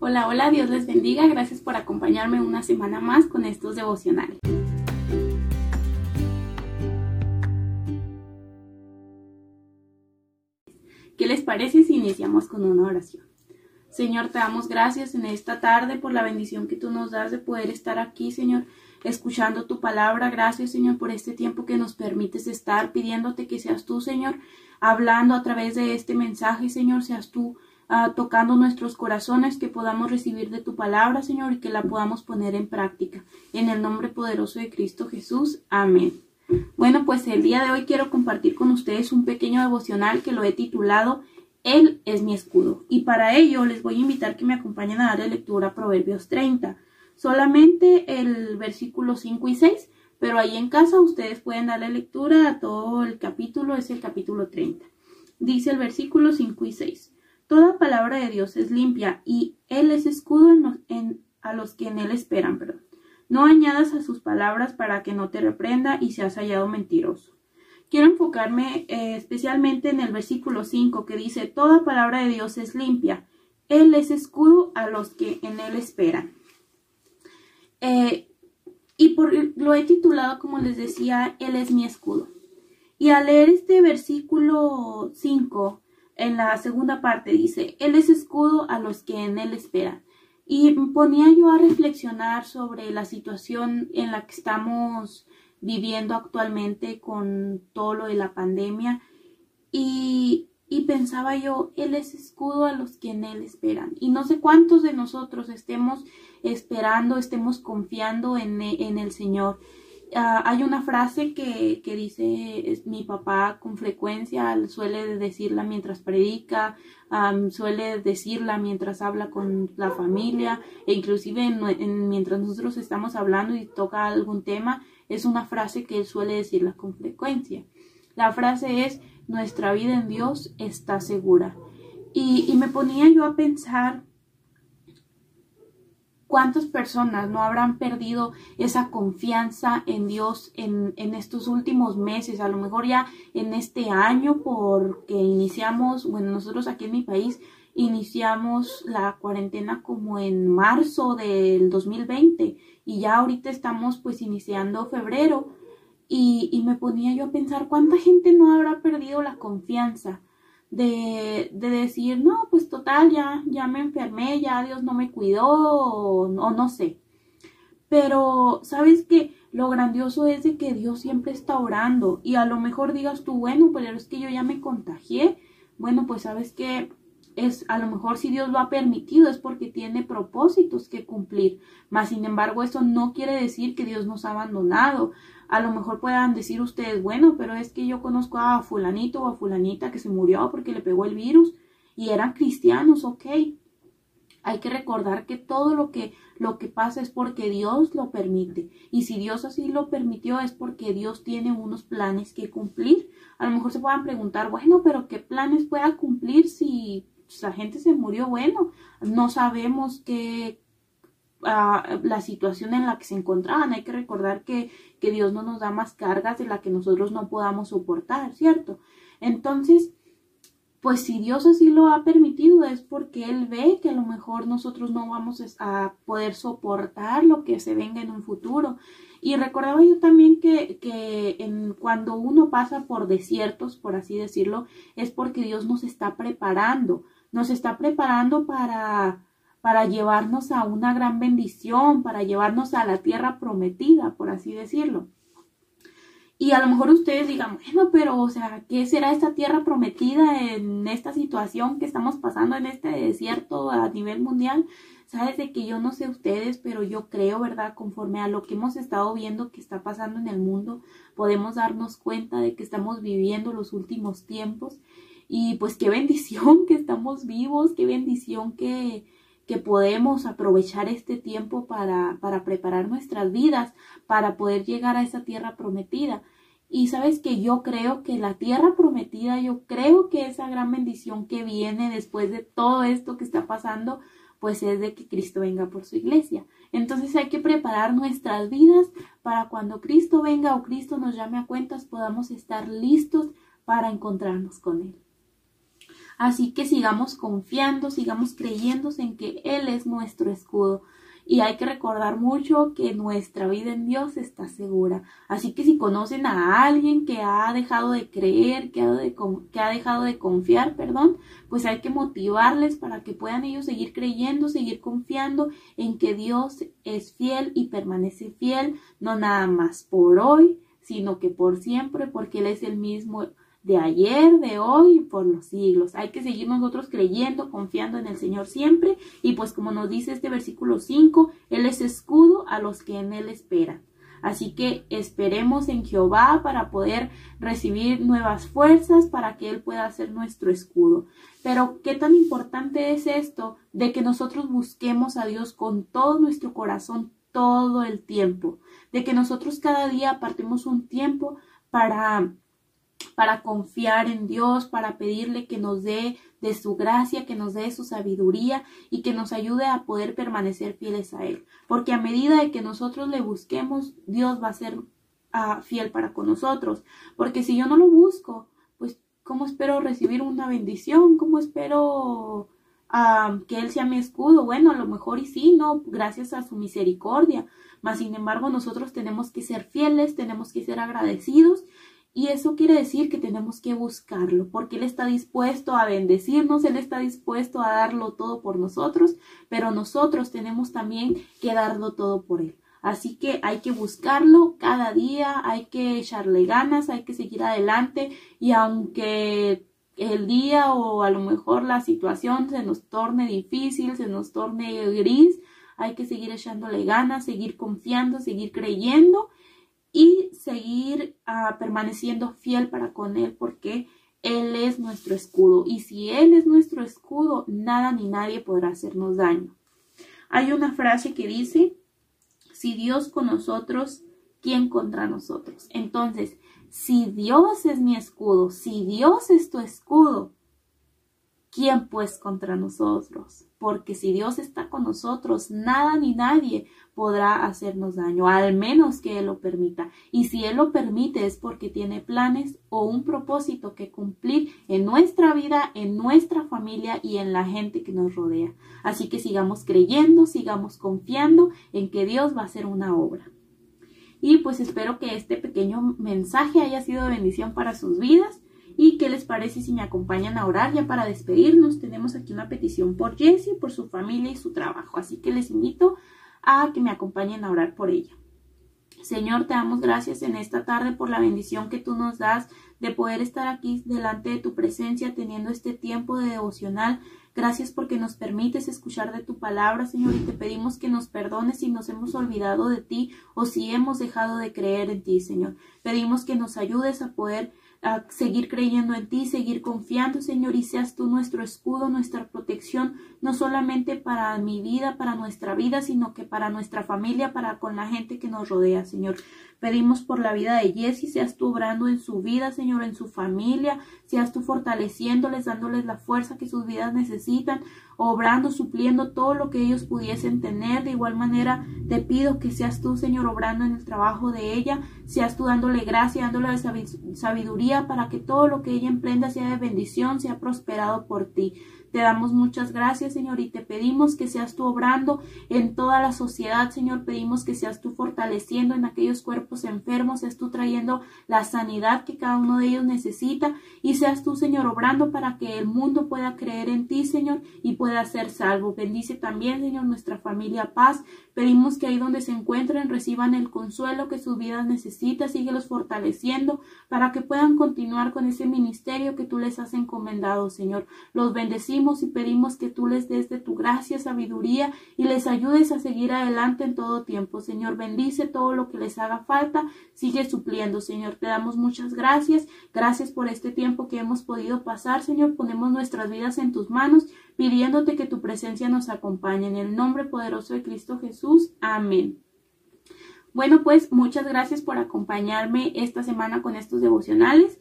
Hola, hola, Dios les bendiga. Gracias por acompañarme una semana más con estos devocionales. ¿Qué les parece si iniciamos con una oración? Señor, te damos gracias en esta tarde por la bendición que tú nos das de poder estar aquí, Señor, escuchando tu palabra. Gracias, Señor, por este tiempo que nos permites estar pidiéndote que seas tú, Señor, hablando a través de este mensaje, Señor, seas tú uh, tocando nuestros corazones, que podamos recibir de tu palabra, Señor, y que la podamos poner en práctica. En el nombre poderoso de Cristo Jesús. Amén. Bueno, pues el día de hoy quiero compartir con ustedes un pequeño devocional que lo he titulado Él es mi escudo. Y para ello les voy a invitar que me acompañen a darle lectura a Proverbios 30. Solamente el versículo 5 y 6, pero ahí en casa ustedes pueden darle lectura a todo el capítulo, es el capítulo 30. Dice el versículo 5 y 6. Toda palabra de Dios es limpia y Él es escudo en, a los que en Él esperan. Perdón. No añadas a sus palabras para que no te reprenda y seas hallado mentiroso. Quiero enfocarme eh, especialmente en el versículo 5 que dice, Toda palabra de Dios es limpia. Él es escudo a los que en Él esperan. Eh, y por, lo he titulado, como les decía, Él es mi escudo. Y al leer este versículo 5, en la segunda parte dice, Él es escudo a los que en Él esperan. Y ponía yo a reflexionar sobre la situación en la que estamos viviendo actualmente con todo lo de la pandemia y, pensaba yo, Él es escudo a los que en Él esperan. Y no sé cuántos de nosotros estemos esperando, estemos confiando en el Señor. Uh, hay una frase que, que dice es, mi papá con frecuencia, suele decirla mientras predica, suele decirla mientras habla con la familia, e inclusive en, mientras nosotros estamos hablando y toca algún tema, es una frase que él suele decirla con frecuencia. La frase es, nuestra vida en Dios está segura. Y, y me ponía yo a pensar ¿Cuántas personas no habrán perdido esa confianza en Dios en, en, estos últimos meses? A lo mejor ya en este año porque iniciamos, bueno, nosotros aquí en mi país iniciamos la cuarentena como en marzo del 2020 y ya ahorita estamos pues iniciando febrero y, y me ponía yo a pensar cuánta gente no habrá perdido la confianza de, de, decir, no, pues total, ya, ya me enfermé, ya Dios no me cuidó, o, no sé. Pero, ¿sabes que Lo grandioso es de que Dios siempre está orando y a lo mejor digas tú, bueno, pero es que yo ya me contagié. Bueno, pues sabes que es a lo mejor si Dios lo ha permitido es porque tiene propósitos que cumplir. Mas sin embargo, eso no quiere decir que Dios nos ha abandonado. A lo mejor puedan decir ustedes, bueno, pero es que yo conozco a fulanito o a fulanita que se murió porque le pegó el virus y eran cristianos, ok. Hay que recordar que todo lo que, lo que pasa es porque Dios lo permite. Y si Dios así lo permitió es porque Dios tiene unos planes que cumplir. A lo mejor se puedan preguntar, bueno, pero ¿qué planes pueda cumplir si la gente se murió? Bueno, no sabemos qué, la situación en la que se encontraban. Hay que recordar que, que Dios no nos da más cargas de la que nosotros no podamos soportar, ¿cierto? Entonces, pues si Dios así lo ha permitido es porque Él ve que a lo mejor nosotros no vamos a poder soportar lo que se venga en un futuro. Y recordaba yo también que, que en, cuando uno pasa por desiertos, por así decirlo, es porque Dios nos está preparando, nos está preparando para, para llevarnos a una gran bendición, para llevarnos a la tierra prometida, por así decirlo. Y a lo mejor ustedes digan, bueno, pero, o sea, ¿qué será esta tierra prometida en esta situación que estamos pasando en este desierto a nivel mundial? Sabes de que yo no sé ustedes, pero yo creo, ¿verdad? Conforme a lo que hemos estado viendo que está pasando en el mundo, podemos darnos cuenta de que estamos viviendo los últimos tiempos. Y pues qué bendición que estamos vivos, qué bendición que, que podemos aprovechar este tiempo para, para preparar nuestras vidas, para poder llegar a esa tierra prometida. Y sabes que yo creo que la tierra prometida, yo creo que esa gran bendición que viene después de todo esto que está pasando, pues es de que Cristo venga por su iglesia. Entonces hay que preparar nuestras vidas para cuando Cristo venga o Cristo nos llame a cuentas podamos estar listos para encontrarnos con Él. Así que sigamos confiando, sigamos creyendo en que Él es nuestro escudo. Y hay que recordar mucho que nuestra vida en Dios está segura. Así que si conocen a alguien que ha dejado de creer, que ha, que ha dejado de confiar, perdón, pues hay que motivarles para que puedan ellos seguir creyendo, seguir confiando en que Dios es fiel y permanece fiel, no nada más por hoy, sino que por siempre, porque Él es el mismo de ayer, de hoy y por los siglos. Hay que seguir nosotros creyendo, confiando en el Señor siempre. Y pues como nos dice este versículo 5, Él es escudo a los que en Él esperan. Así que esperemos en Jehová para poder recibir nuevas fuerzas, para que Él pueda ser nuestro escudo. Pero qué tan importante es esto de que nosotros busquemos a Dios con todo nuestro corazón todo el tiempo, de que nosotros cada día apartemos un tiempo para para confiar en Dios, para pedirle que nos dé de su gracia, que nos dé su sabiduría y que nos ayude a poder permanecer fieles a Él. Porque a medida de que nosotros le busquemos, Dios va a ser ah, fiel para con nosotros. Porque si yo no lo busco, pues ¿cómo espero recibir una bendición? ¿Cómo espero ah, que Él sea mi escudo? Bueno, a lo mejor y sí, ¿no? Gracias a su misericordia. Mas, sin embargo, nosotros tenemos que ser fieles, tenemos que ser agradecidos y eso quiere decir que tenemos que buscarlo, porque Él está dispuesto a bendecirnos, Él está dispuesto a darlo todo por nosotros, pero nosotros tenemos también que darlo todo por Él. Así que hay que buscarlo cada día, hay que echarle ganas, hay que seguir adelante y aunque el día o a lo mejor la situación se nos torne difícil, se nos torne gris, hay que seguir echándole ganas, seguir confiando, seguir creyendo y seguir ah, permaneciendo fiel para con Él porque Él es nuestro escudo y si Él es nuestro escudo, nada ni nadie podrá hacernos daño. Hay una frase que dice, si Dios con nosotros, ¿quién contra nosotros? Entonces, si Dios es mi escudo, si Dios es tu escudo, ¿quién pues contra nosotros? Porque si Dios está con nosotros, nada ni nadie podrá hacernos daño, al menos que Él lo permita. Y si Él lo permite es porque tiene planes o un propósito que cumplir en nuestra vida, en nuestra familia y en la gente que nos rodea. Así que sigamos creyendo, sigamos confiando en que Dios va a hacer una obra. Y pues espero que este pequeño mensaje haya sido de bendición para sus vidas. ¿Y qué les parece si me acompañan a orar ya para despedirnos? Tenemos aquí una petición por Jessie, por su familia y su trabajo. Así que les invito a que me acompañen a orar por ella. Señor, te damos gracias en esta tarde por la bendición que tú nos das de poder estar aquí delante de tu presencia teniendo este tiempo de devocional. Gracias porque nos permites escuchar de tu palabra, Señor, y te pedimos que nos perdones si nos hemos olvidado de ti o si hemos dejado de creer en ti, Señor. Pedimos que nos ayudes a poder a seguir creyendo en ti, seguir confiando, Señor, y seas tú nuestro escudo, nuestra protección, no solamente para mi vida, para nuestra vida, sino que para nuestra familia, para con la gente que nos rodea, Señor. Pedimos por la vida de Jessie, seas tú obrando en su vida, Señor, en su familia, seas tú fortaleciéndoles, dándoles la fuerza que sus vidas necesitan, obrando, supliendo todo lo que ellos pudiesen tener. De igual manera, te pido que seas tú, Señor, obrando en el trabajo de ella, seas tú dándole gracia, dándole sabiduría para que todo lo que ella emprenda sea de bendición, sea prosperado por ti. Te damos muchas gracias, Señor, y te pedimos que seas tú obrando en toda la sociedad, Señor. Pedimos que seas tú fortaleciendo en aquellos cuerpos enfermos, seas tú trayendo la sanidad que cada uno de ellos necesita y seas tú, Señor, obrando para que el mundo pueda creer en ti, Señor, y pueda ser salvo. Bendice también, Señor, nuestra familia paz. Pedimos que ahí donde se encuentren reciban el consuelo que su vida necesita, síguelos fortaleciendo para que puedan continuar con ese ministerio que tú les has encomendado, Señor. Los bendecimos y pedimos que tú les des de tu gracia, sabiduría y les ayudes a seguir adelante en todo tiempo. Señor, bendice todo lo que les haga falta, sigue supliendo, Señor. Te damos muchas gracias. Gracias por este tiempo que hemos podido pasar, Señor. Ponemos nuestras vidas en tus manos pidiéndote que tu presencia nos acompañe. En el nombre poderoso de Cristo Jesús. Amén. Bueno, pues muchas gracias por acompañarme esta semana con estos devocionales.